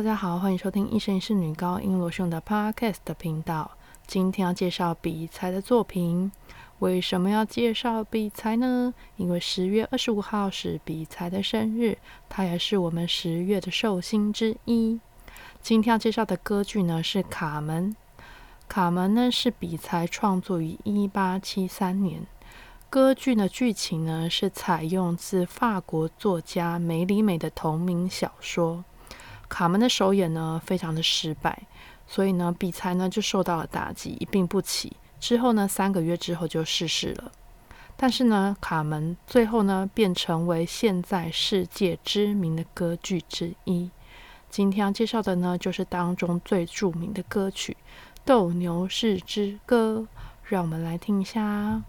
大家好，欢迎收听一生一世女高音罗兄的 Podcast 频道。今天要介绍比才的作品。为什么要介绍比才呢？因为十月二十五号是比才的生日，他也是我们十月的寿星之一。今天要介绍的歌剧呢是《卡门》。《卡门》呢是比才创作于一八七三年。歌剧的剧情呢是采用自法国作家梅里美的同名小说。卡门的首演呢，非常的失败，所以呢，比才呢就受到了打击，一病不起。之后呢，三个月之后就逝世了。但是呢，卡门最后呢，便成为现在世界知名的歌剧之一。今天要介绍的呢，就是当中最著名的歌曲《斗牛士之歌》，让我们来听一下。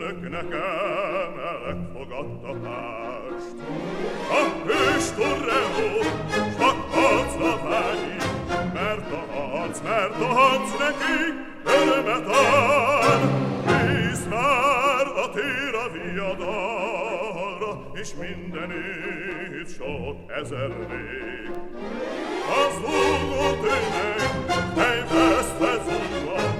Önök nekem elfogadtatást. A hős torreó, csak harcra vágyik, mert a harc, mert a harc nekik örömet ad. Víz már a tér a viadalra, és mindenét sok ezer. Az húgó tényleg, mely vesztve zúgva,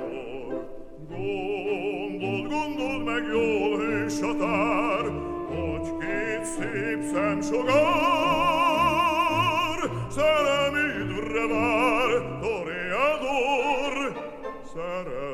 toreador. Gondold, gondold meg jól, hős határ, hogy két szép szemsogár szerelmidre vár, toreador, szerelmidre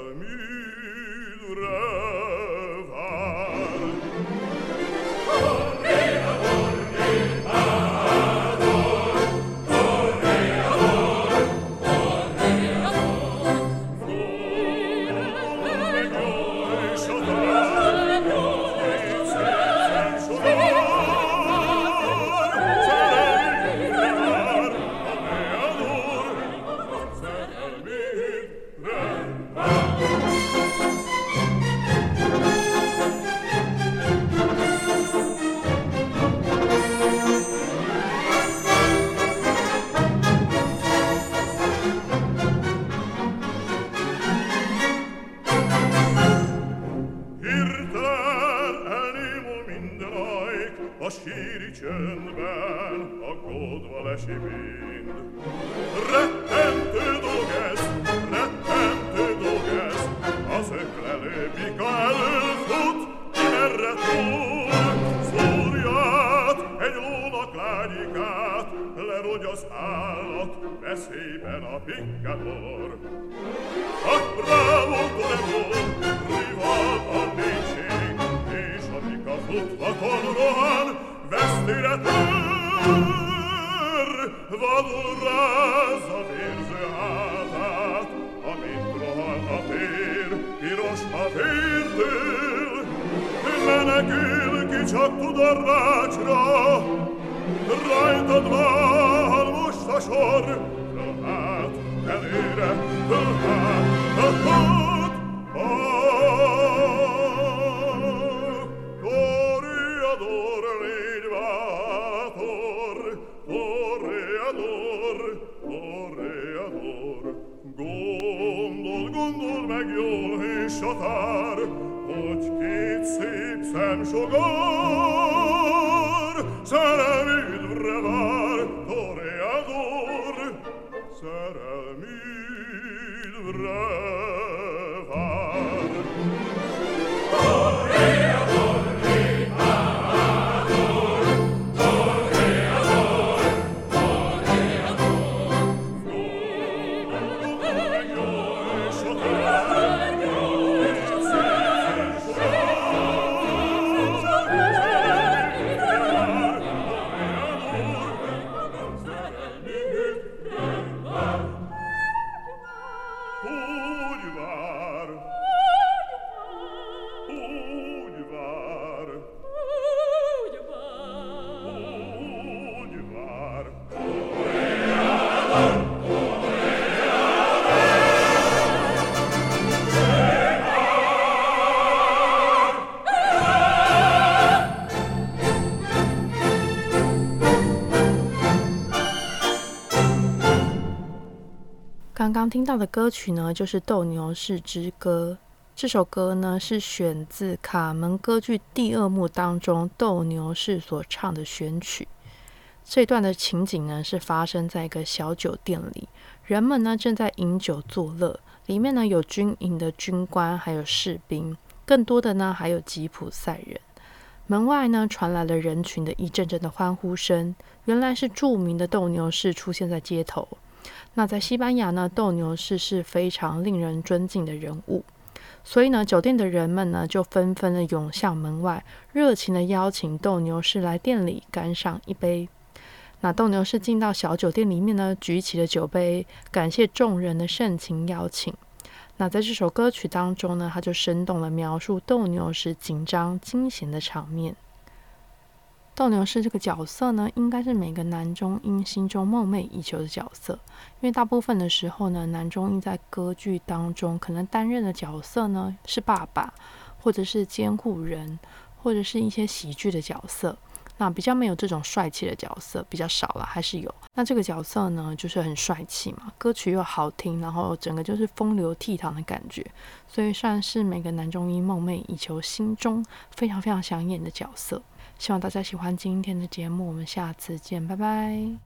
síri csöndben aggódva lesik mind. Rettentő dolg ez, rettentő dolg ez, az öklelő bika előfut, ki merre túl. Szúrját, egy lónak lágyikát, lerogy az állat, veszélyben a pikador. Ah, bravo, piros a vértől, menekül ki csak tud a rácsra, rajtad van most a sor, fölhát, előre, fölhát, fölhát, Toreador, csatár, hogy két szép szem sogor, vár. 刚刚听到的歌曲呢，就是《斗牛士之歌》。这首歌呢，是选自《卡门歌剧》第二幕当中斗牛士所唱的选曲。这段的情景呢，是发生在一个小酒店里，人们呢正在饮酒作乐，里面呢有军营的军官，还有士兵，更多的呢还有吉普赛人。门外呢传来了人群的一阵阵的欢呼声，原来是著名的斗牛士出现在街头。那在西班牙呢，斗牛士是非常令人尊敬的人物，所以呢，酒店的人们呢就纷纷的涌向门外，热情的邀请斗牛士来店里干上一杯。那斗牛士进到小酒店里面呢，举起了酒杯，感谢众人的盛情邀请。那在这首歌曲当中呢，他就生动的描述斗牛士紧张惊险的场面。斗牛士这个角色呢，应该是每个男中音心中梦寐以求的角色。因为大部分的时候呢，男中音在歌剧当中可能担任的角色呢是爸爸，或者是监护人，或者是一些喜剧的角色。那比较没有这种帅气的角色，比较少了，还是有。那这个角色呢，就是很帅气嘛，歌曲又好听，然后整个就是风流倜傥的感觉，所以算是每个男中音梦寐以求、心中非常非常想演的角色。希望大家喜欢今天的节目，我们下次见，拜拜。